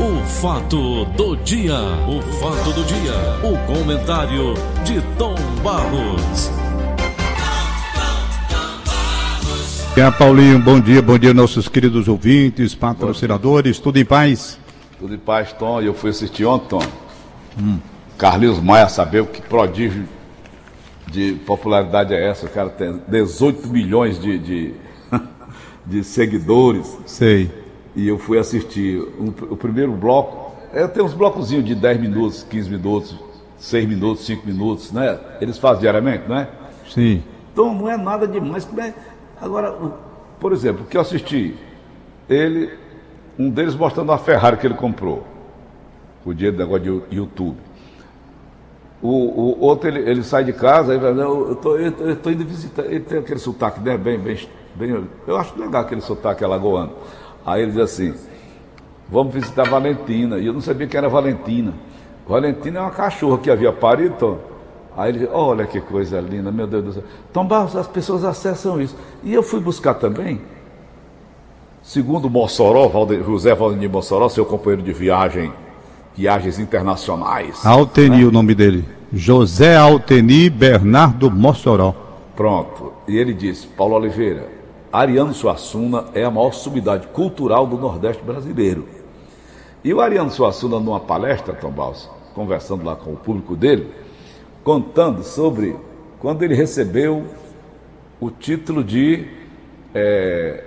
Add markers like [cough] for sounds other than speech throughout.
O fato do dia, o fato do dia, o comentário de Tom Barros. É, Paulinho, bom dia, bom dia nossos queridos ouvintes, patrocinadores, tudo em paz? Tudo em paz, Tom. Eu fui assistir ontem, Tom. Hum. Carlinhos Maia, saber o que prodígio de popularidade é essa? O cara tem 18 milhões de, de, [laughs] de seguidores. Sei. E eu fui assistir o, o primeiro bloco. É, tem uns blocozinhos de 10 minutos, 15 minutos, 6 minutos, 5 minutos, né? Eles fazem diariamente, não é? Sim. Então não é nada demais. É? Agora, por exemplo, o que eu assisti, ele, um deles mostrando a Ferrari que ele comprou. O dia do negócio de YouTube. O, o outro, ele, ele, sai de casa, ele fala, eu estou eu tô indo visitar, ele tem aquele sotaque, né, bem, bem, bem, eu acho legal aquele sotaque alagoano. Aí ele diz assim, vamos visitar Valentina, e eu não sabia que era Valentina. Valentina é uma cachorra que havia parido, Tom. Aí ele, olha que coisa linda, meu Deus do céu. Tom Barros, as pessoas acessam isso. E eu fui buscar também, segundo Mossoró, José Valdemir Mossoró, seu companheiro de viagem viagens internacionais. Alteni, né? o nome dele. José Alteni Bernardo Mossoró. Pronto. E ele disse, Paulo Oliveira, Ariano Suassuna é a maior subidade cultural do Nordeste brasileiro. E o Ariano Suassuna, numa palestra, Tom Balsa, conversando lá com o público dele, contando sobre quando ele recebeu o título de é,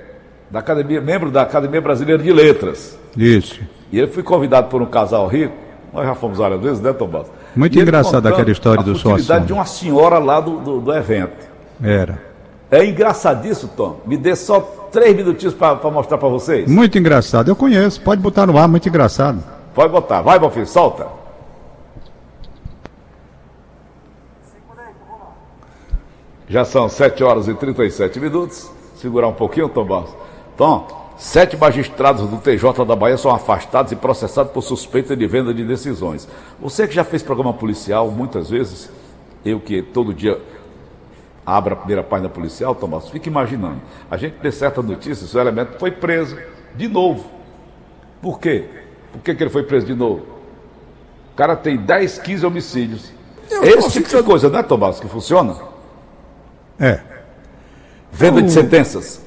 da Academia, membro da Academia Brasileira de Letras. Isso. E ele foi convidado por um casal rico, nós já fomos várias vezes, né, Tomás? Muito engraçada aquela história do sócio. A de uma senhora lá do, do, do, evento. Era. É engraçadíssimo, Tom. Me dê só três minutinhos para mostrar para vocês. Muito engraçado, eu conheço. Pode botar no ar, muito engraçado. Pode botar. Vai, filho, solta. Já são 7 horas e 37 minutos. Segurar um pouquinho, Tom Barros. Tom, Sete magistrados do TJ da Bahia são afastados e processados por suspeita de venda de decisões. Você que já fez programa policial muitas vezes, eu que todo dia abro a primeira página policial, Tomás, fica imaginando. A gente tem certa notícia, seu elemento foi preso de novo. Por quê? Por que, que ele foi preso de novo? O cara tem 10, 15 homicídios. Eu Esse tipo de coisa, né, Tomás, que funciona? É. Venda de sentenças.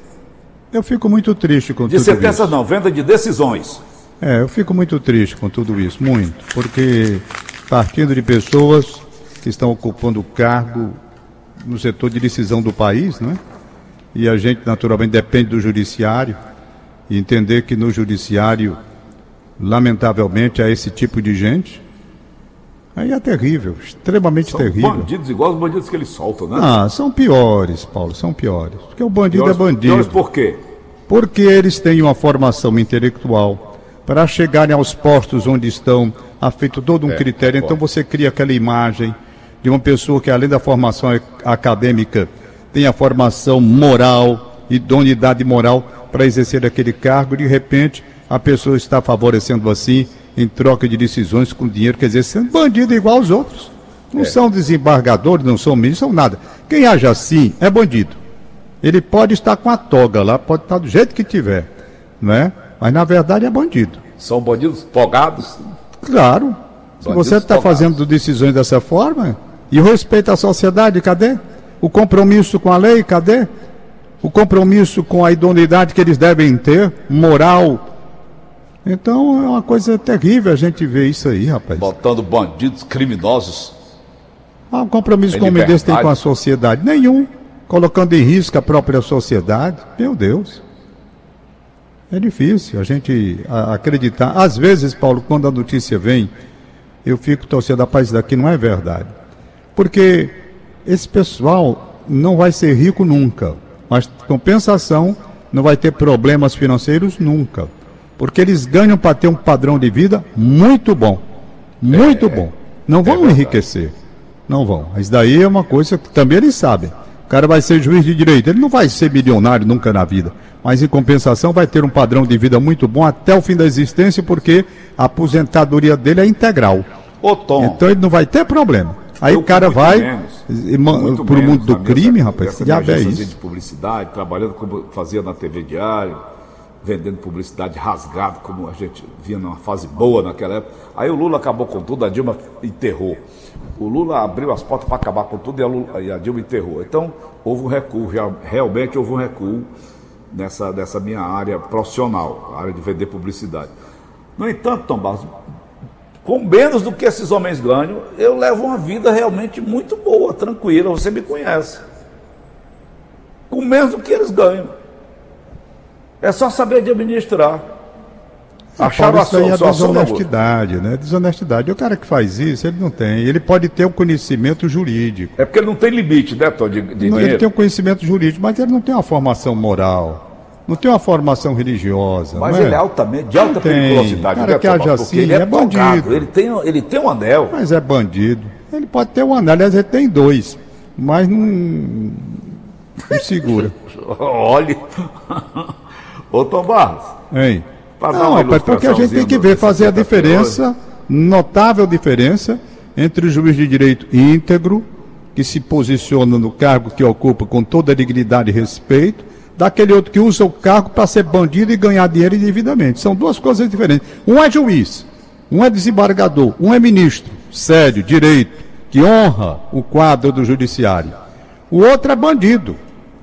Eu fico muito triste com de tudo isso. De sentença não, venda de decisões. É, eu fico muito triste com tudo isso, muito. Porque partindo de pessoas que estão ocupando cargo no setor de decisão do país, não é? E a gente, naturalmente, depende do judiciário. E entender que no judiciário, lamentavelmente, há esse tipo de gente. Aí é terrível, extremamente são terrível. bandidos igual os bandidos que eles soltam, né? Ah, são piores, Paulo, são piores. Porque o bandido piores, é bandido. Piores por quê? Porque eles têm uma formação intelectual. Para chegarem aos postos onde estão, há feito todo um é, critério. Então você cria aquela imagem de uma pessoa que, além da formação acadêmica, tem a formação moral, idoneidade moral para exercer aquele cargo. De repente, a pessoa está favorecendo assim em troca de decisões com dinheiro, quer dizer, sendo bandido igual aos outros. Não é. são desembargadores, não são ministros, são nada. Quem age assim é bandido. Ele pode estar com a toga lá, pode estar do jeito que tiver, né? Mas na verdade é bandido. São bandidos togados? Claro. Bandidos Se você está fazendo decisões dessa forma, e o respeito à sociedade, cadê? O compromisso com a lei, cadê? O compromisso com a idoneidade que eles devem ter, moral, então é uma coisa terrível a gente ver isso aí, rapaz. Botando bandidos criminosos. Ah, o compromisso que o desse tem com a sociedade? Nenhum. Colocando em risco a própria sociedade. Meu Deus. É difícil a gente acreditar. Às vezes, Paulo, quando a notícia vem, eu fico torcendo, a paz daqui não é verdade. Porque esse pessoal não vai ser rico nunca. Mas compensação, não vai ter problemas financeiros nunca porque eles ganham para ter um padrão de vida muito bom. Muito é, bom. Não vão é enriquecer. Não vão. Mas daí é uma coisa que também eles sabem. O cara vai ser juiz de direito. Ele não vai ser milionário nunca na vida. Mas em compensação vai ter um padrão de vida muito bom até o fim da existência, porque a aposentadoria dele é integral. Ô, Tom, então ele não vai ter problema. Aí o cara vai para o mundo do crime, rapaz. Que diabo é isso? de publicidade, trabalhando como fazia na TV Diário vendendo publicidade rasgado, como a gente via numa fase boa naquela época. Aí o Lula acabou com tudo, a Dilma enterrou. O Lula abriu as portas para acabar com tudo e a, Lula, e a, Dilma enterrou. Então, houve um recuo, realmente houve um recuo nessa, nessa minha área profissional, a área de vender publicidade. No entanto, Tom Barros, com menos do que esses homens ganham, eu levo uma vida realmente muito boa, tranquila, você me conhece. Com menos do que eles ganham. É só saber administrar. Acharam a sua, é desonestidade, né? Desonestidade. O cara que faz isso, ele não tem. Ele pode ter um conhecimento jurídico. É porque ele não tem limite, né, Tom, de, de não, Ele tem um conhecimento jurídico, mas ele não tem uma formação moral. Não tem uma formação religiosa. Mas é? ele é altamente, de alta tem. periculosidade. cara né, que age assim ele é, é bandido. Ele tem, ele tem um anel. Mas é bandido. Ele pode ter um anel, aliás, ele tem dois. Mas não, não segura. [laughs] Olhe. Ô Tom Barros. Hein? Não, rapaz, porque a gente tem que ver, fazer a diferença, notável diferença, entre o juiz de direito íntegro, que se posiciona no cargo que ocupa com toda a dignidade e respeito, daquele outro que usa o cargo para ser bandido e ganhar dinheiro indevidamente. São duas coisas diferentes. Um é juiz, um é desembargador, um é ministro, sério, direito, que honra o quadro do judiciário. O outro é bandido.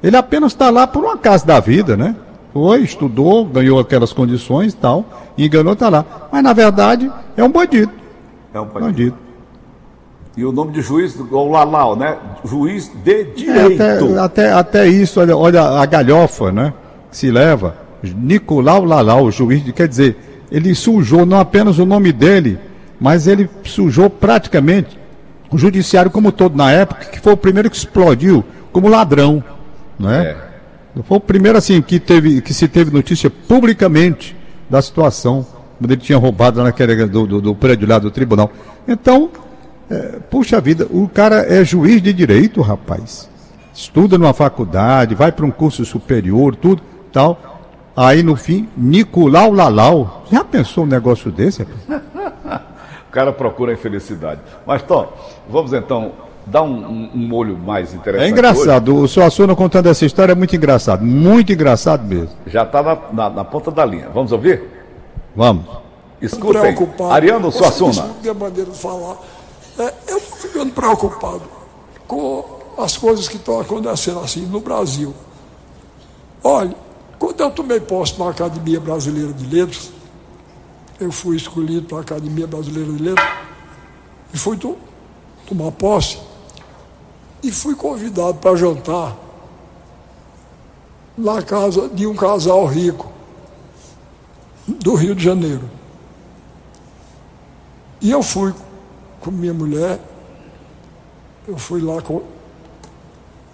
Ele apenas está lá por uma casa da vida, né? Foi, estudou, ganhou aquelas condições e tal, enganou, está lá. Mas na verdade é um bandido. É um bandido. bandido. E o nome de juiz, o Lalau, né? Juiz de direito. É, até, até, até, isso, olha, olha a galhofa, né? Que se leva. Nicolau Lalau, juiz de. Quer dizer, ele sujou não apenas o nome dele, mas ele sujou praticamente o judiciário como todo na época, que foi o primeiro que explodiu como ladrão. Né? É. Foi o primeiro assim que, teve, que se teve notícia publicamente da situação, quando ele tinha roubado naquele do, do, do prédio lá do tribunal. Então, é, puxa vida, o cara é juiz de direito, rapaz. Estuda numa faculdade, vai para um curso superior, tudo, tal. Aí no fim, Nicolau Lalau. Já pensou um negócio desse? [laughs] o cara procura a infelicidade. Mas, Tom, vamos então dar um, um, um molho mais interessante. É engraçado, hoje. o seu Assuno contando essa história é muito engraçado, muito engraçado mesmo. Já está na, na, na, ponta da linha. Vamos ouvir? Vamos. Escutem. Ariano Suassuna. Minha maneira de falar. É, eu estou ficando preocupado com as coisas que estão acontecendo assim no Brasil. Olha, quando eu tomei posse na Academia Brasileira de Letras, eu fui escolhido para a Academia Brasileira de Letras e fui to tomar posse e fui convidado para jantar na casa de um casal rico do Rio de Janeiro. E eu fui com minha mulher. Eu fui lá com.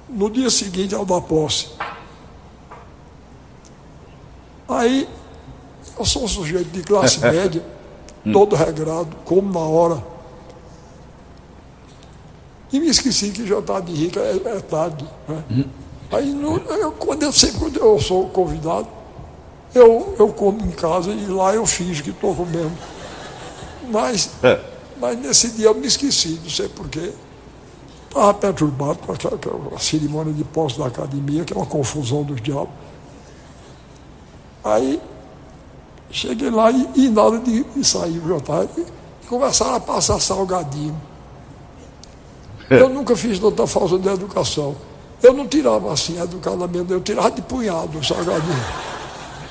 No dia seguinte ao da posse. Aí, eu sou um sujeito de classe [laughs] média, todo regrado, como na hora. E me esqueci que jantar de rica é, é tarde. Né? Aí, no, eu, quando eu, sempre quando eu sou convidado, eu, eu como em casa e lá eu finjo que estou comendo. Mas. Mas nesse dia eu me esqueci, não sei porquê. Estava perturbado com a cerimônia de posse da academia, que é uma confusão dos diabos. Aí cheguei lá e, e na hora de, de sair o jantar, começaram a passar salgadinho. [laughs] Eu nunca fiz tanta falta de educação. Eu não tirava assim educadamente, eu tirava de punhado o salgadinho.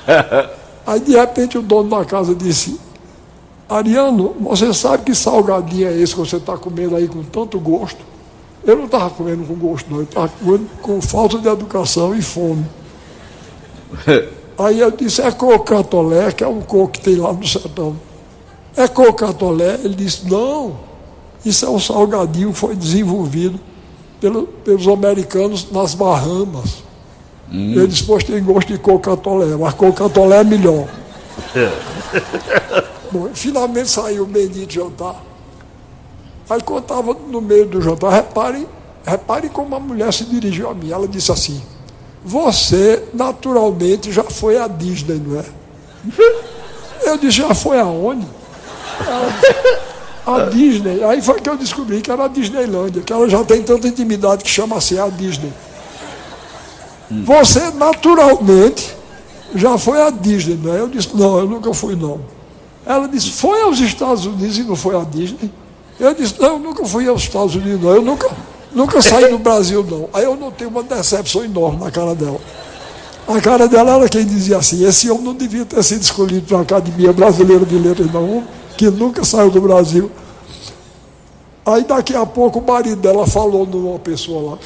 [laughs] Aí de repente o dono da casa disse, Ariano, você sabe que salgadinho é esse que você está comendo aí com tanto gosto? Eu não estava comendo com gosto, não. Eu estava comendo com falta de educação e fome. [laughs] aí eu disse, é cocatolé, que é um coco que tem lá no sertão. É cocatolé? Ele disse, não. Isso é um salgadinho que foi desenvolvido pelo, pelos americanos nas Bahamas. Hum. Ele disse, pois tem gosto de cocatolé, mas cocatolé é melhor. [laughs] Bom, finalmente saiu o bendito jantar. Aí quando estava no meio do jantar, reparem, reparem como a mulher se dirigiu a mim. Ela disse assim, você naturalmente já foi à Disney, não é? Eu disse, já foi aonde? Ela, a Disney. Aí foi que eu descobri que era a Disneylândia, que ela já tem tanta intimidade que chama assim a Disney. Você naturalmente já foi à Disney, né? Eu disse, não, eu nunca fui não. Ela disse, foi aos Estados Unidos e não foi à Disney? Eu disse, não, eu nunca fui aos Estados Unidos, não. Eu nunca, nunca saí do Brasil, não. Aí eu notei uma decepção enorme na cara dela. A cara dela era quem dizia assim, esse homem não devia ter sido escolhido para a Academia Brasileira de Letras, não, que nunca saiu do Brasil. Aí daqui a pouco o marido dela falou numa pessoa lá.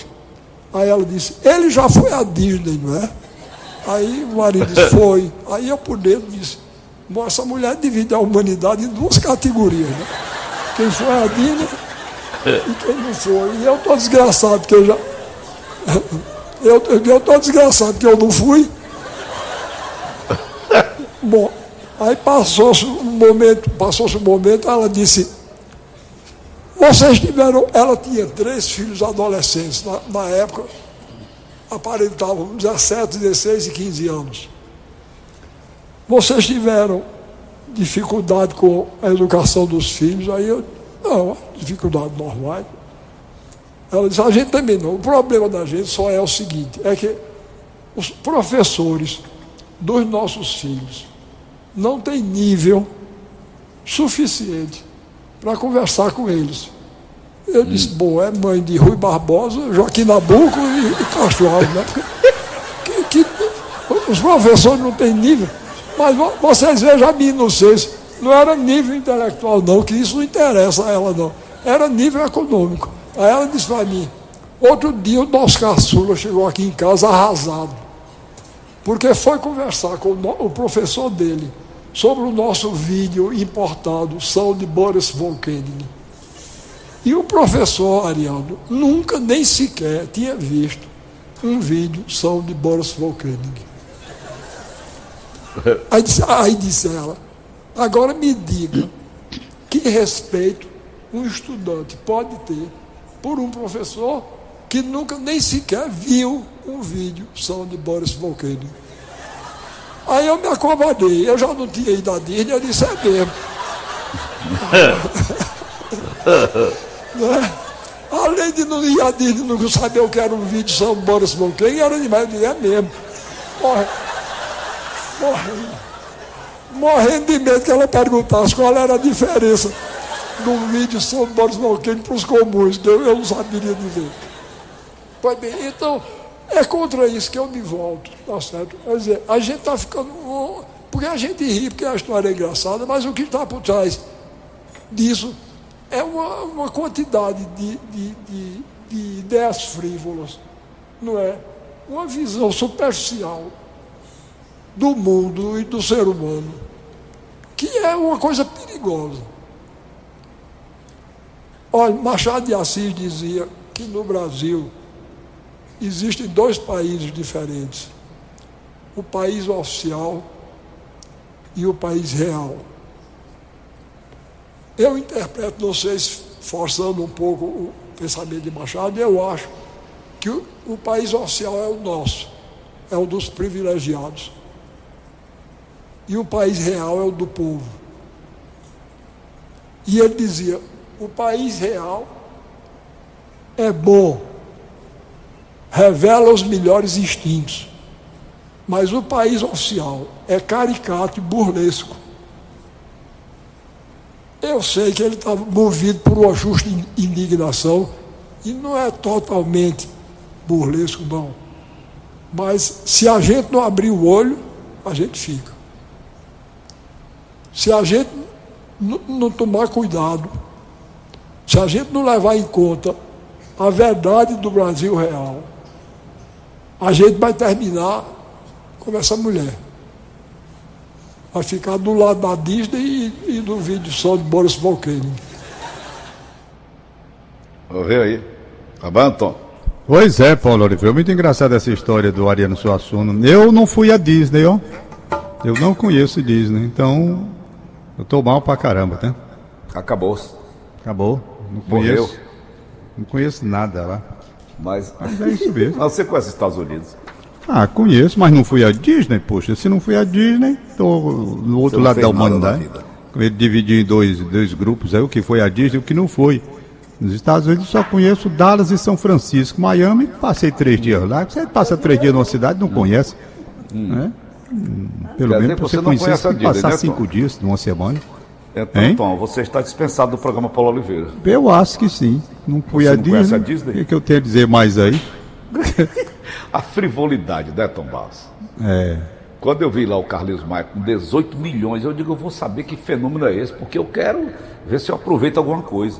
Aí ela disse, ele já foi à Disney, não é? Aí o marido disse, foi. Aí eu por dentro disse, essa mulher divide a humanidade em duas categorias, né? Quem foi à Disney e quem não foi. E eu estou desgraçado, porque eu já. [laughs] Eu estou desgraçado que eu não fui. Bom, aí passou-se um momento, passou-se um momento, ela disse, vocês tiveram, ela tinha três filhos adolescentes na, na época, aparentavam 17, 16 e 15 anos. Vocês tiveram dificuldade com a educação dos filhos? Aí eu, não, dificuldade normal. Ela disse, a gente também não. O problema da gente só é o seguinte, é que os professores dos nossos filhos não têm nível suficiente para conversar com eles. Eu disse, hum. bom, é mãe de Rui Barbosa, Joaquim Nabuco e, e Castro Alves, né? Que, que, os professores não têm nível. Mas vocês vejam a inocência. Não era nível intelectual, não, que isso não interessa a ela, não. Era nível econômico. Aí ela disse para mim, outro dia o nosso caçula chegou aqui em casa arrasado. Porque foi conversar com o professor dele sobre o nosso vídeo importado, São de Boris Volkening. E o professor Ariano nunca nem sequer tinha visto um vídeo São de Boris Volkening. [laughs] Aí disse, aí disse ela, agora me diga que respeito um estudante pode ter por um professor que nunca nem sequer viu um vídeo só de Boris Volcano. Aí eu me acovardei, eu já não tinha ido à Disney, eu disse, é mesmo. [laughs] né? Além de não ir à Disney, não saber o que era um vídeo só de Boris Volcano, era demais, eu disse, é mesmo. Morre. Morrendo. Morrendo de medo que ela perguntasse qual era a diferença num vídeo sobre Boris Malquene para os comuns, que eu, eu não saberia dizer. Pois bem, então, é contra isso que eu me volto, tá certo? Quer dizer, a gente está ficando. Porque a gente ri, porque a história é engraçada, mas o que está por trás disso é uma, uma quantidade de, de, de, de ideias frívolas, não é? Uma visão superficial do mundo e do ser humano, que é uma coisa perigosa. Olha, Machado de Assis dizia que no Brasil existem dois países diferentes: o país oficial e o país real. Eu interpreto, não sei se forçando um pouco o pensamento de Machado, eu acho que o, o país oficial é o nosso, é o dos privilegiados. E o país real é o do povo. E ele dizia: o país real é bom, revela os melhores instintos, mas o país oficial é caricato e burlesco. Eu sei que ele está movido por uma justa indignação e não é totalmente burlesco, não. Mas se a gente não abrir o olho, a gente fica. Se a gente não tomar cuidado, se a gente não levar em conta a verdade do Brasil real, a gente vai terminar como essa mulher. Vai ficar do lado da Disney e, e do vídeo só de Boris Volcano. Ouviu aí? Tá bom, Tom? Pois é, Paulo Oliveira. Muito engraçada essa história do Ariano Suassuna. Eu não fui a Disney, ó. Eu não conheço Disney, então eu tô mal pra caramba, né? Acabou. Acabou. Não conheço. Morreu. Não conheço nada lá. Mas, mas é isso mesmo. [laughs] Mas você conhece os Estados Unidos? Ah, conheço, mas não fui a Disney, poxa. Se não fui a Disney, estou no outro lado da humanidade. Ele dividiu em dois, dois grupos aí, o que foi a Disney e o que não foi. Nos Estados Unidos só conheço Dallas e São Francisco. Miami, passei três dias lá. Você passa três dias numa cidade não conhece. Hum. Né? Pelo Quer menos dizer, você, você não conhece a Disney, passar né, cinco dias numa semana. Então, hein? Tom, você está dispensado do programa Paulo Oliveira. Eu acho que sim. Não fui a, Disney. a Disney. O que, que, eu tenho a dizer mais aí? [laughs] a frivolidade, né, Tom Barros? É. Quando eu vi lá o Carlos Maia com 18 milhões, eu digo, eu vou saber que fenômeno é esse, porque eu quero ver se eu aproveito alguma coisa.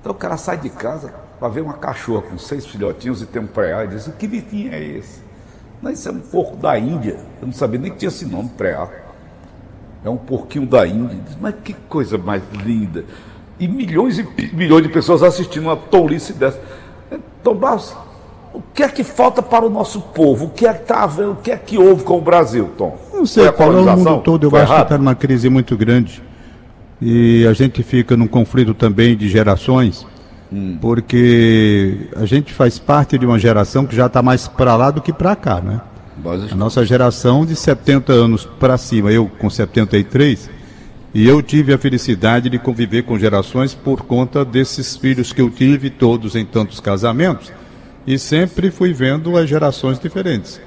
Então o cara sai de casa para ver uma cachorra com seis filhotinhos e tem um preá e diz, que bitinho é esse? Não, isso é um porco da Índia. Eu não sabia nem que tinha esse nome, preá. É um porquinho da Índia. Mas que coisa mais linda. E milhões e milhões de pessoas assistindo uma tolice dessa. Então, o que é que falta para o nosso povo? O que é que está o que é que houve com o Brasil, Tom? Não sei, Paulo, o mundo todo eu Foi acho errado? que está numa crise muito grande. E a gente fica num conflito também de gerações, hum. porque a gente faz parte de uma geração que já está mais para lá do que para cá, né? A nossa geração de 70 anos para cima, eu com 73, e eu tive a felicidade de conviver com gerações por conta desses filhos que eu tive, todos em tantos casamentos e sempre fui vendo as gerações diferentes.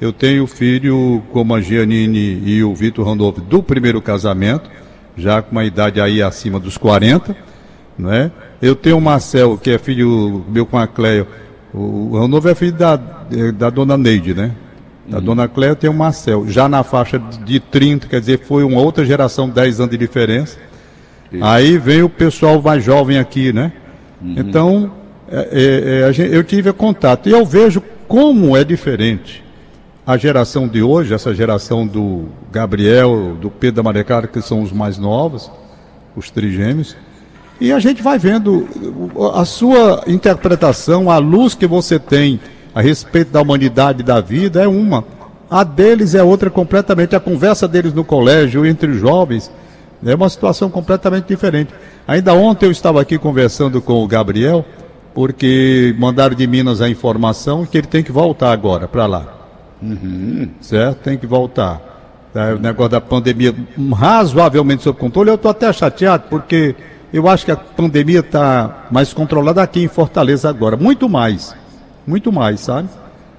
Eu tenho filho como a Giannini e o Vitor Randolph do primeiro casamento, já com uma idade aí acima dos 40, não é? Eu tenho o Marcel, que é filho meu com a Cleia. O Randolph é filho da, da dona Neide, né? Da uhum. dona Cleia tem o Marcel, já na faixa de 30, quer dizer, foi uma outra geração, 10 anos de diferença. Isso. Aí vem o pessoal mais jovem aqui, né? Uhum. Então, é, é, é eu tive contato e eu vejo como é diferente a geração de hoje, essa geração do Gabriel, do Pedro da Marecada, que são os mais novos, os trigêmeos, e a gente vai vendo a sua interpretação, a luz que você tem a respeito da humanidade e da vida é uma. A deles é outra completamente. A conversa deles no colégio, entre os jovens, é uma situação completamente diferente. Ainda ontem eu estava aqui conversando com o Gabriel porque mandaram de Minas a informação que ele tem que voltar agora para lá. Uhum. Certo? Tem que voltar. É, o negócio da pandemia razoavelmente sob controle. Eu estou até chateado porque eu acho que a pandemia está mais controlada aqui em Fortaleza agora. Muito mais. Muito mais, sabe?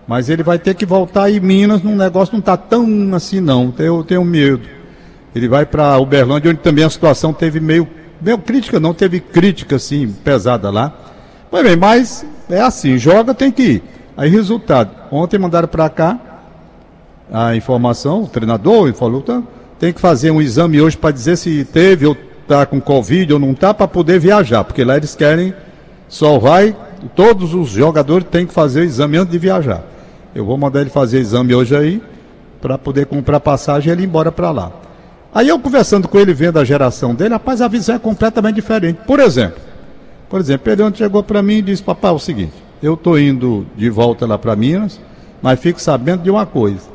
Mas ele vai ter que voltar e Minas num negócio não está tão assim não. Eu tenho medo. Ele vai para Uberlândia, onde também a situação teve meio, meio crítica, não teve crítica assim pesada lá. Pois bem, mas é assim, joga tem que ir. Aí resultado, ontem mandaram para cá a informação, o treinador falou, tá, tem que fazer um exame hoje para dizer se teve ou tá com Covid ou não tá, para poder viajar, porque lá eles querem, só vai, todos os jogadores têm que fazer exame antes de viajar. Eu vou mandar ele fazer exame hoje aí, para poder comprar passagem e ele ir embora para lá. Aí eu conversando com ele, vendo a geração dele, rapaz, a visão é completamente diferente. Por exemplo, por exemplo, Pedro chegou para mim e disse, papai, é o seguinte, eu estou indo de volta lá para Minas, mas fique sabendo de uma coisa,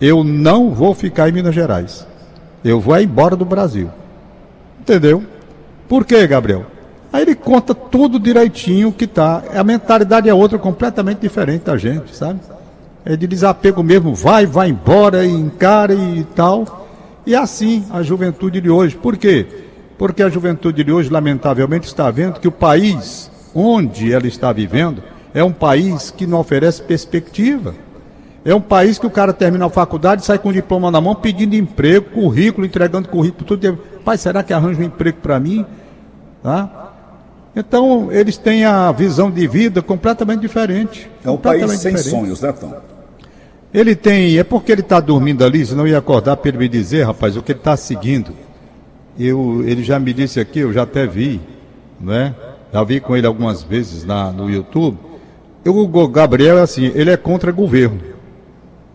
eu não vou ficar em Minas Gerais. Eu vou embora do Brasil. Entendeu? Por quê, Gabriel? Aí ele conta tudo direitinho que tá. A mentalidade é outra, completamente diferente da gente, sabe? É de desapego mesmo, vai, vai embora, e encara e tal. E assim a juventude de hoje. Por quê? Porque a juventude de hoje, lamentavelmente, está vendo que o país onde ela está vivendo é um país que não oferece perspectiva. É um país que o cara termina a faculdade, sai com o diploma na mão, pedindo emprego, currículo, entregando currículo, tudo. Pai, será que arranja um emprego para mim? Tá? Então, eles têm a visão de vida completamente diferente. É um país sem diferente. sonhos, né, Tom? Ele tem, é porque ele está dormindo ali, senão ia acordar para ele me dizer, rapaz, o que ele está seguindo eu, ele já me disse aqui, eu já até vi, né? Já vi com ele algumas vezes na, no YouTube. Eu, o Gabriel, assim, ele é contra governo.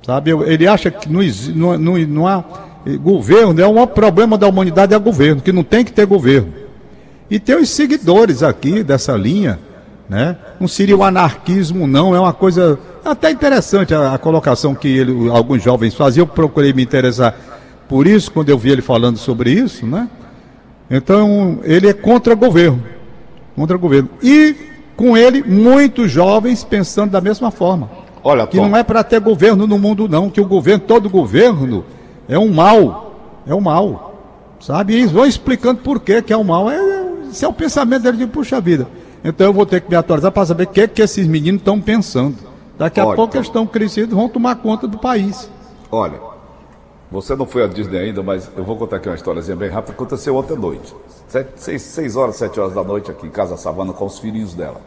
Sabe? Ele acha que não, não, não, não há. Governo é um problema da humanidade, é governo, que não tem que ter governo. E tem os seguidores aqui dessa linha, né? Não seria o anarquismo, não, é uma coisa até interessante a, a colocação que ele, alguns jovens faziam. Eu procurei me interessar por isso, quando eu vi ele falando sobre isso, né? Então, ele é contra governo. Contra governo. E, com ele, muitos jovens pensando da mesma forma. Olha, que Tom. não é para ter governo no mundo, não. Que o governo, todo governo, é um mal. É um mal. Sabe? E eles vão explicando por que, que é um mal. É, esse é o pensamento dele de puxa vida. Então eu vou ter que me atualizar para saber o que, que esses meninos estão pensando. Daqui a Olha, pouco eles estão crescidos vão tomar conta do país. Olha, Você não foi a Disney ainda, mas eu vou contar aqui uma históriazinha bem rápida. Aconteceu ontem à noite. Sete, seis, seis horas, sete horas da noite aqui em Casa Savana com os filhinhos dela.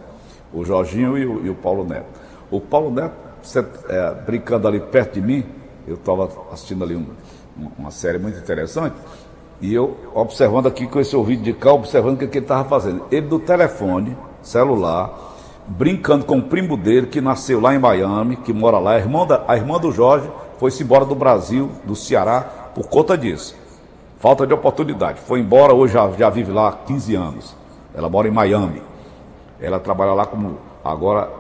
O Jorginho e o, e o Paulo Neto. O Paulo Neto, é, brincando ali perto de mim, eu estava assistindo ali um, uma série muito interessante, e eu observando aqui com esse ouvido de cá, observando o que, que ele estava fazendo. Ele do telefone, celular, brincando com o primo dele, que nasceu lá em Miami, que mora lá, a irmã, da, a irmã do Jorge foi-se embora do Brasil, do Ceará, por conta disso. Falta de oportunidade. Foi embora, hoje já, já vive lá há 15 anos. Ela mora em Miami. Ela trabalha lá como. Agora,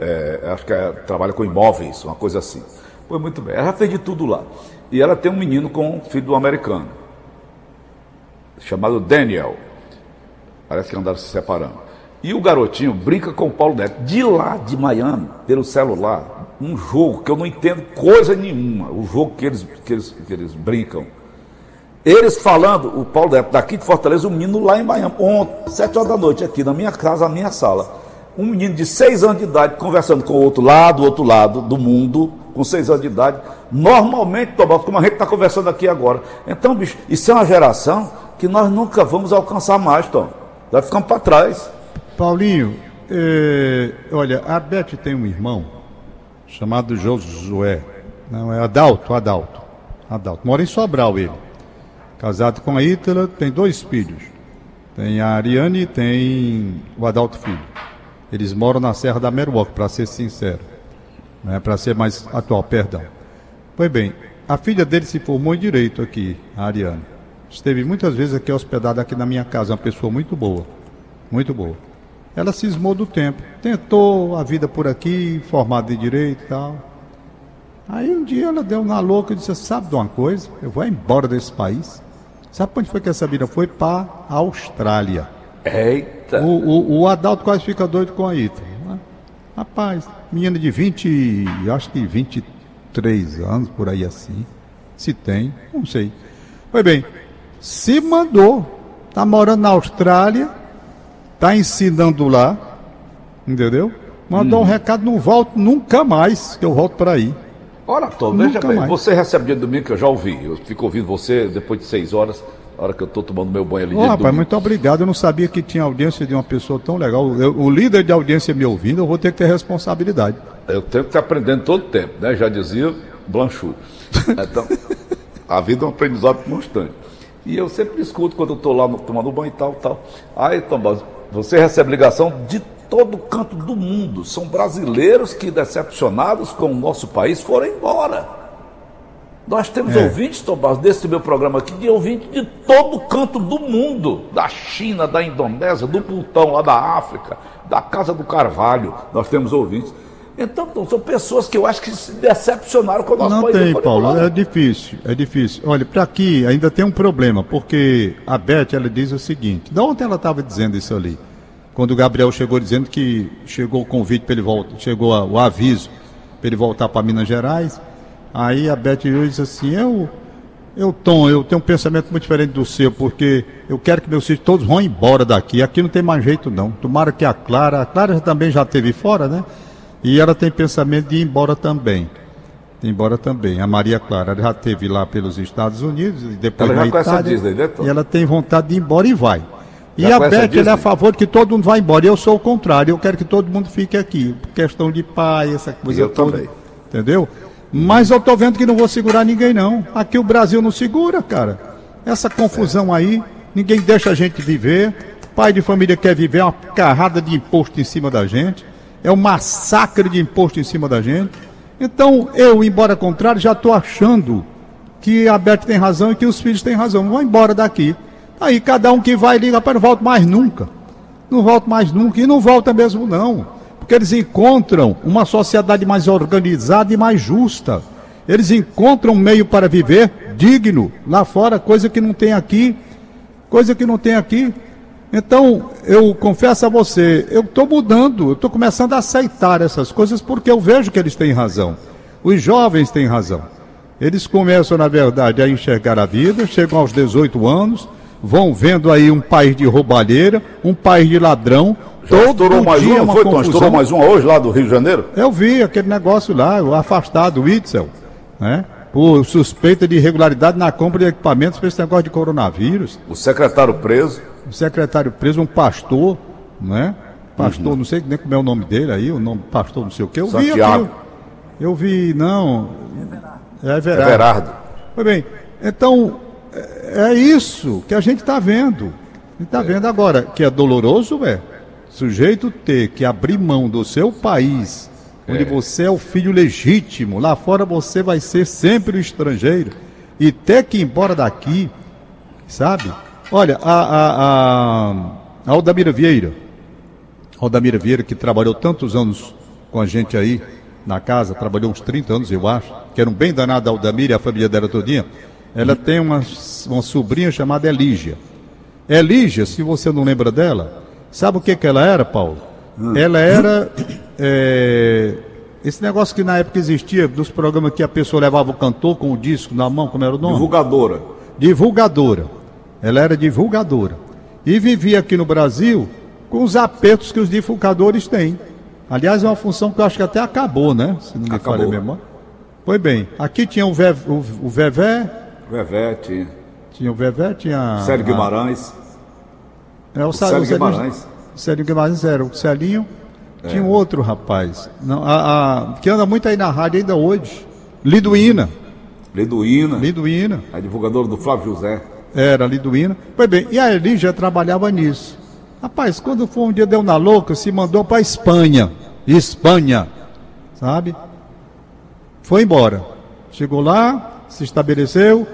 é, acho que é, trabalha com imóveis, uma coisa assim. Foi muito bem. Ela fez de tudo lá. E ela tem um menino com filho do americano, chamado Daniel. Parece que andaram se separando. E o garotinho brinca com o Paulo Neto, de lá de Miami, pelo celular um jogo que eu não entendo coisa nenhuma, o jogo que eles, que eles, que eles brincam. Eles falando, o Paulo daqui de Fortaleza, um menino lá em Miami, ontem, sete horas da noite, aqui na minha casa, na minha sala. Um menino de seis anos de idade conversando com o outro lado, outro lado do mundo, com seis anos de idade. Normalmente, Tomás, como a gente está conversando aqui agora. Então, bicho, isso é uma geração que nós nunca vamos alcançar mais, Tom. Vai ficando para trás. Paulinho, é, olha, a Beth tem um irmão chamado Josué. Não, é Adalto, Adalto. Adalto. Mora em Sobral ele. Casado com a Ítala, tem dois filhos. Tem a Ariane e tem o Adalto Filho. Eles moram na Serra da Meruoca, para ser sincero. Né, para ser mais atual, perdão. Pois bem, a filha dele se formou em Direito aqui, a Ariane. Esteve muitas vezes aqui hospedada aqui na minha casa, uma pessoa muito boa. Muito boa ela cismou do tempo. Tentou a vida por aqui, formada em direito e tal. Aí um dia ela deu uma louca e disse: Sabe de uma coisa? Eu vou embora desse país. Sabe para onde foi que essa vida foi? Para a Austrália. Eita! O, o, o, Adalto quase fica doido com a Ita. Rapaz, menina de 20, acho que 23 anos, por aí assim. Se tem, não sei. Foi bem, se mandou. Tá morando na Austrália está ensinando lá, entendeu? Mandou hum. um recado, não volto nunca mais, que eu volto para aí. Ora, Tom, veja bem, mais. você recebe dia de domingo, que eu já ouvi, eu fico ouvindo você depois de seis horas, na hora que eu estou tomando meu banho ali. Ô, rapaz, domingo. muito obrigado, eu não sabia que tinha audiência de uma pessoa tão legal. Eu, o líder de audiência me ouvindo, eu vou ter que ter responsabilidade. Eu tenho que estar aprendendo todo o tempo, né? Já dizia Blanchot. [laughs] Então, a vida é um aprendizado constante. E eu sempre escuto quando eu estou lá no, tomando banho e tal, tal. Aí, Tom, você recebe ligação de todo canto do mundo. São brasileiros que, decepcionados com o nosso país, foram embora. Nós temos é. ouvintes, Tomás, desse meu programa aqui, de ouvintes de todo canto do mundo. Da China, da Indonésia, do Pultão, lá da África, da Casa do Carvalho. Nós temos ouvintes. Então, são pessoas que eu acho que se decepcionaram com o nosso não país. Não tem, Paulo, é difícil, é difícil. Olha, para aqui ainda tem um problema, porque a Beth, ela diz o seguinte, de ontem ela estava dizendo isso ali, quando o Gabriel chegou dizendo que chegou o convite para ele voltar, chegou o aviso para ele voltar para Minas Gerais, aí a Beth disse assim, eu, eu, Tom, eu tenho um pensamento muito diferente do seu, porque eu quero que meus filhos todos vão embora daqui, aqui não tem mais jeito não, tomara que a Clara, a Clara também já esteve fora, né? E ela tem pensamento de ir embora também. De ir embora também. A Maria Clara já esteve lá pelos Estados Unidos, e depois ela na Itália. Disney, né, e ela tem vontade de ir embora e vai. Já e a Beth ela é a favor de que todo mundo vá embora. Eu sou o contrário, eu quero que todo mundo fique aqui. Questão de pai, essa coisa eu toda. Também. Entendeu? Mas eu tô vendo que não vou segurar ninguém, não. Aqui o Brasil não segura, cara. Essa confusão aí, ninguém deixa a gente viver. Pai de família quer viver, uma carrada de imposto em cima da gente é um massacre de imposto em cima da gente. Então, eu, embora contrário, já estou achando que a Beth tem razão e que os filhos têm razão. Vão embora daqui. Aí cada um que vai liga, para não volto mais nunca. Não volto mais nunca. E não volta mesmo não. Porque eles encontram uma sociedade mais organizada e mais justa. Eles encontram um meio para viver digno lá fora, coisa que não tem aqui. Coisa que não tem aqui. Então, eu confesso a você, eu estou mudando, eu estou começando a aceitar essas coisas porque eu vejo que eles têm razão. Os jovens têm razão. Eles começam, na verdade, a enxergar a vida, chegam aos 18 anos, vão vendo aí um país de roubalheira, um país de ladrão. Já todo estourou mais dia uma, foi, Tom? Estourou mais uma hoje lá do Rio de Janeiro? Eu vi aquele negócio lá, o afastado, o Itzel, né? por suspeita de irregularidade na compra de equipamentos para esse negócio de coronavírus. O secretário preso. O secretário preso, um pastor, né? Pastor, uhum. não sei nem como é o nome dele aí, o nome pastor não sei o que. Eu Santiago. vi aqui, eu vi, não. É Everardo. É Everardo. Pois bem, então é, é isso que a gente está vendo. A gente está vendo agora que é doloroso, é. Sujeito ter que abrir mão do seu país, onde é. você é o filho legítimo, lá fora você vai ser sempre o estrangeiro, e ter que ir embora daqui, sabe? Olha, a, a, a, Aldamira Vieira, Aldamira Vieira, que trabalhou tantos anos com a gente aí na casa, trabalhou uns 30 anos, eu acho, que era um bem danado a Aldamira e a família dela todinha, ela tem uma, uma sobrinha chamada Elígia. Elígia, se você não lembra dela, sabe o que, que ela era, Paulo? Hum. Ela era é, esse negócio que na época existia, dos programas que a pessoa levava o cantor com o disco na mão, como era o nome? Divulgadora. Divulgadora. Ela era divulgadora. E vivia aqui no Brasil com os apertos que os divulgadores têm. Aliás, é uma função que eu acho que até acabou, né? Se não me falha a memória. Pois bem, aqui tinha o, Ve, o, o Vevé. Vevé tinha. Tinha o Vevé, tinha. Célio Guimarães. É, o, o Célio, Célio Guimarães. O Célio Guimarães era o Celinho. É. Tinha um outro rapaz. Não, a, a, que anda muito aí na rádio ainda hoje. Liduína. Liduína. Liduína. A divulgadora do Flávio José. Era Liduína. Pois bem, e a Eli já trabalhava nisso. Rapaz, quando foi um dia deu na louca, se mandou para Espanha. Espanha. Sabe? Foi embora. Chegou lá, se estabeleceu,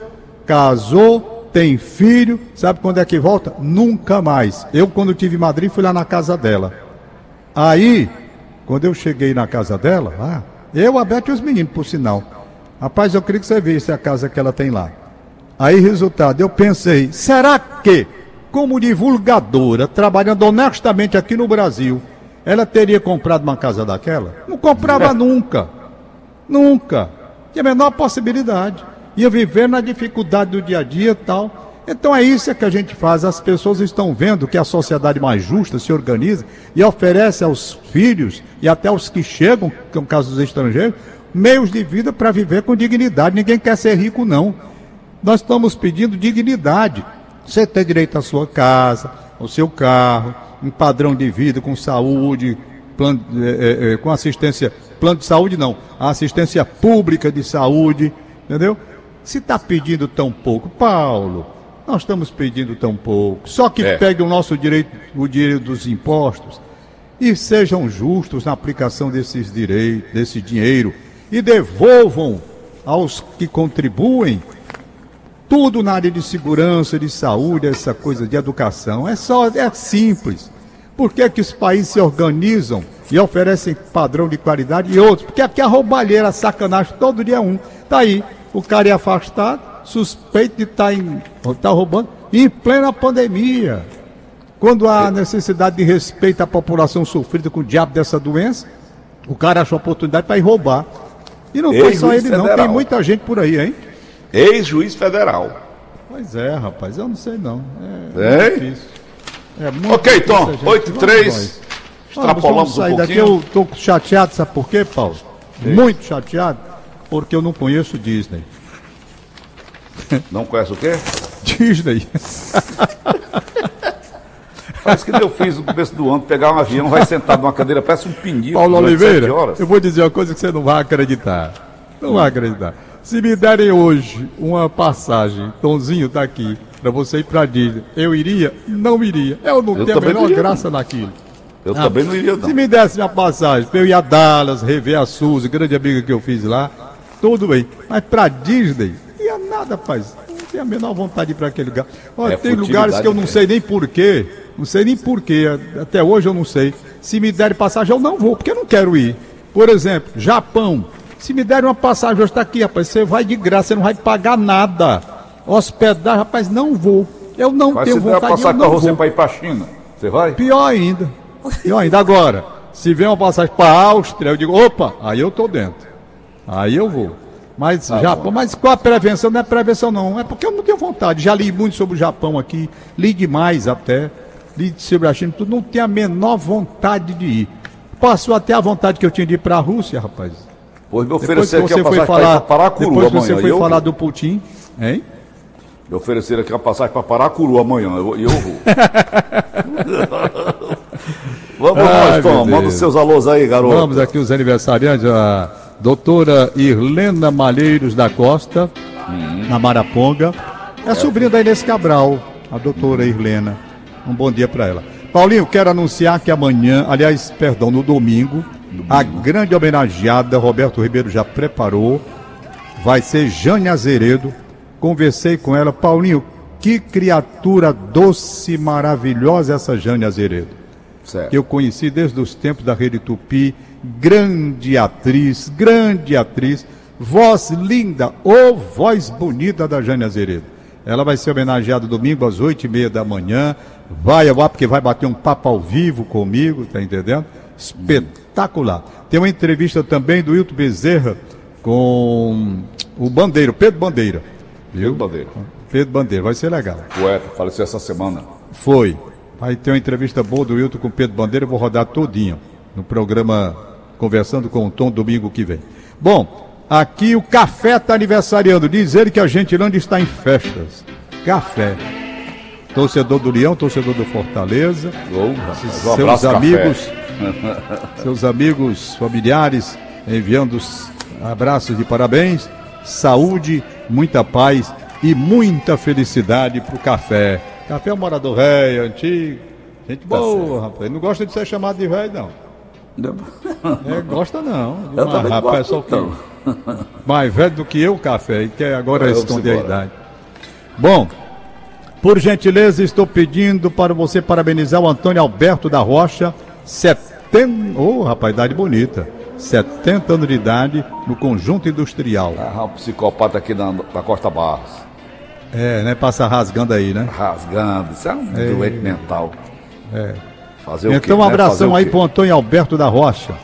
casou, tem filho. Sabe quando é que volta? Nunca mais. Eu, quando tive em Madrid, fui lá na casa dela. Aí, quando eu cheguei na casa dela, lá, eu, a Beth e os meninos, por sinal. Rapaz, eu queria que você visse a casa que ela tem lá. Aí, resultado, eu pensei, será que, como divulgadora, trabalhando honestamente aqui no Brasil, ela teria comprado uma casa daquela? Não comprava nunca. Nunca. Tinha a menor possibilidade. Ia viver na dificuldade do dia a dia tal. Então é isso que a gente faz. As pessoas estão vendo que a sociedade mais justa se organiza e oferece aos filhos e até aos que chegam, que é o caso dos estrangeiros, meios de vida para viver com dignidade. Ninguém quer ser rico, não. Nós estamos pedindo dignidade. Você tem direito à sua casa, ao seu carro, um padrão de vida com saúde, é, é, com assistência, plano de saúde não, assistência pública de saúde, entendeu? Se está pedindo tão pouco, Paulo, nós estamos pedindo tão pouco. Só que é. pegue o nosso direito, o direito dos impostos, e sejam justos na aplicação desses direitos, desse dinheiro, e devolvam aos que contribuem tudo na área de segurança, de saúde, essa coisa de educação. É só, é simples. Por que, que os países se organizam e oferecem padrão de qualidade e outros? Porque aqui a roubalheira, a sacanagem, todo dia é um. Está aí, o cara é afastado, suspeito de estar tá tá roubando, em plena pandemia. Quando há necessidade de respeito à população sofrida com o diabo dessa doença, o cara acha oportunidade para ir roubar. E não foi só ele, federal. não, tem muita gente por aí, hein? Ex-juiz federal. Pois é, rapaz, eu não sei não. É, é? difícil. É muito ok, Tom, 8 e 3. Extrapolamos sair um daqui. Eu estou chateado, sabe por quê, Paulo? Sim. Muito chateado, porque eu não conheço Disney. Não conhece o quê? Disney. Parece que eu fiz no começo do ano, pegar um avião, vai sentado numa cadeira, parece um pinguim. Paulo Oliveira, eu vou dizer uma coisa que você não vai acreditar. Não vai acreditar. Se me derem hoje uma passagem, Tonzinho tá aqui, para você ir para Disney, eu iria? Não iria. Eu não eu tenho a menor graça não. naquilo. Eu ah, também não iria, não. Se me desse uma passagem, eu ia a Dallas, rever a Suzy, grande amiga que eu fiz lá, tudo bem. Mas para Disney, ia nada, rapaz. Não tenho a menor vontade de ir para aquele lugar. Olha, é tem lugares que eu não sei nem porquê. Não sei nem porquê. Até hoje eu não sei. Se me derem passagem, eu não vou, porque eu não quero ir. Por exemplo, Japão. Se me derem uma passagem, hoje está aqui, rapaz, você vai de graça, você não vai pagar nada. Hospedar, rapaz, não vou. Eu não Mas tenho se vontade, der passagem para você para ir para China, você vai? Pior ainda. Pior ainda. Agora, se vem uma passagem para Áustria, eu digo, opa, aí eu estou dentro. Aí eu vou. Mas tá Japão, mas qual a prevenção? Não é prevenção, não. É porque eu não tenho vontade. Já li muito sobre o Japão aqui, li demais até, li sobre a China, tudo. Não tenho a menor vontade de ir. Passou até a vontade que eu tinha de ir para a Rússia, rapaz. Pois me ofereceram aqui a passagem para Paracuru depois amanhã. Depois você foi falar vou. do Putin, hein? Me ofereceram aqui a passagem para Paracuru amanhã, e eu, eu vou. [laughs] Vamos Ai, nós, Tom. Manda os seus alôs aí, garoto. Vamos aqui os aniversariantes. A doutora Irlena Malheiros da Costa, hum. na Maraponga. É, é sobrinha da Inês Cabral, a doutora. Irlena. Um bom dia para ela. Paulinho, quero anunciar que amanhã, aliás, perdão, no domingo, domingo, a grande homenageada Roberto Ribeiro já preparou. Vai ser Jane Azeredo. Conversei com ela. Paulinho, que criatura doce, maravilhosa essa Jane Azeredo certo. que eu conheci desde os tempos da Rede Tupi, grande atriz, grande atriz, voz linda, ou oh, voz bonita da Jane Azeredo. Ela vai ser homenageada domingo às oito e meia da manhã. Vai lá porque vai bater um papo ao vivo comigo, tá entendendo? Espetacular. Tem uma entrevista também do Hilton Bezerra com o Bandeiro, Pedro Bandeira. Viu? Pedro Bandeira. Pedro Bandeira, vai ser legal. Poeta, faleceu essa semana. Foi. Vai ter uma entrevista boa do Wilton com Pedro Bandeira, eu vou rodar todinho no programa Conversando com o Tom domingo que vem. Bom, aqui o café está aniversariando. Diz ele que a Gentilândia está em festas. Café. Torcedor do Leão, torcedor do Fortaleza. Oh, seus amigos, [laughs] seus amigos, familiares, enviando abraços de parabéns, saúde, muita paz e muita felicidade para o café. Café é um morador velho, antigo. Gente tá boa, certo. rapaz. Não gosta de ser chamado de velho, não. É, gosta não. [laughs] Eu Mas, rapaz, só que [laughs] mais velho do que eu, café, e quer agora eu esconder a idade. Bom, por gentileza, estou pedindo para você parabenizar o Antônio Alberto da Rocha, 70. Ô, oh, rapaz, idade bonita. 70 anos de idade no conjunto industrial. Ah, um psicopata aqui na, na Costa Barros. É, né? Passa rasgando aí, né? Rasgando. Isso é um é. doente mental. É. Fazer então, o quê? um né? abração aí pro Antônio Alberto da Rocha.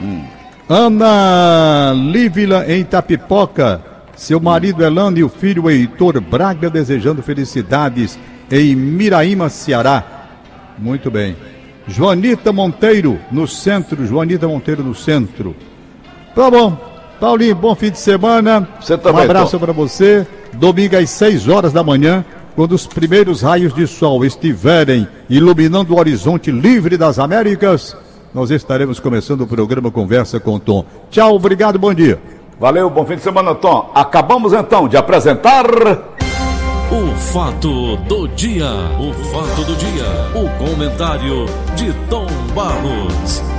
Hum. Ana Lívila em Tapipoca. Seu marido Elano e o filho Heitor Braga desejando felicidades em Miraíma, Ceará. Muito bem. Joanita Monteiro no centro. Joanita Monteiro no centro. Tá bom. Paulinho, bom fim de semana. Você também, um abraço para você domingo às 6 horas da manhã, quando os primeiros raios de sol estiverem iluminando o horizonte livre das Américas, nós estaremos começando o programa Conversa com Tom. Tchau, obrigado, bom dia. Valeu, bom fim de semana, Tom. Acabamos então de apresentar. O fato do dia. O fato do dia. O comentário de Tom Barros.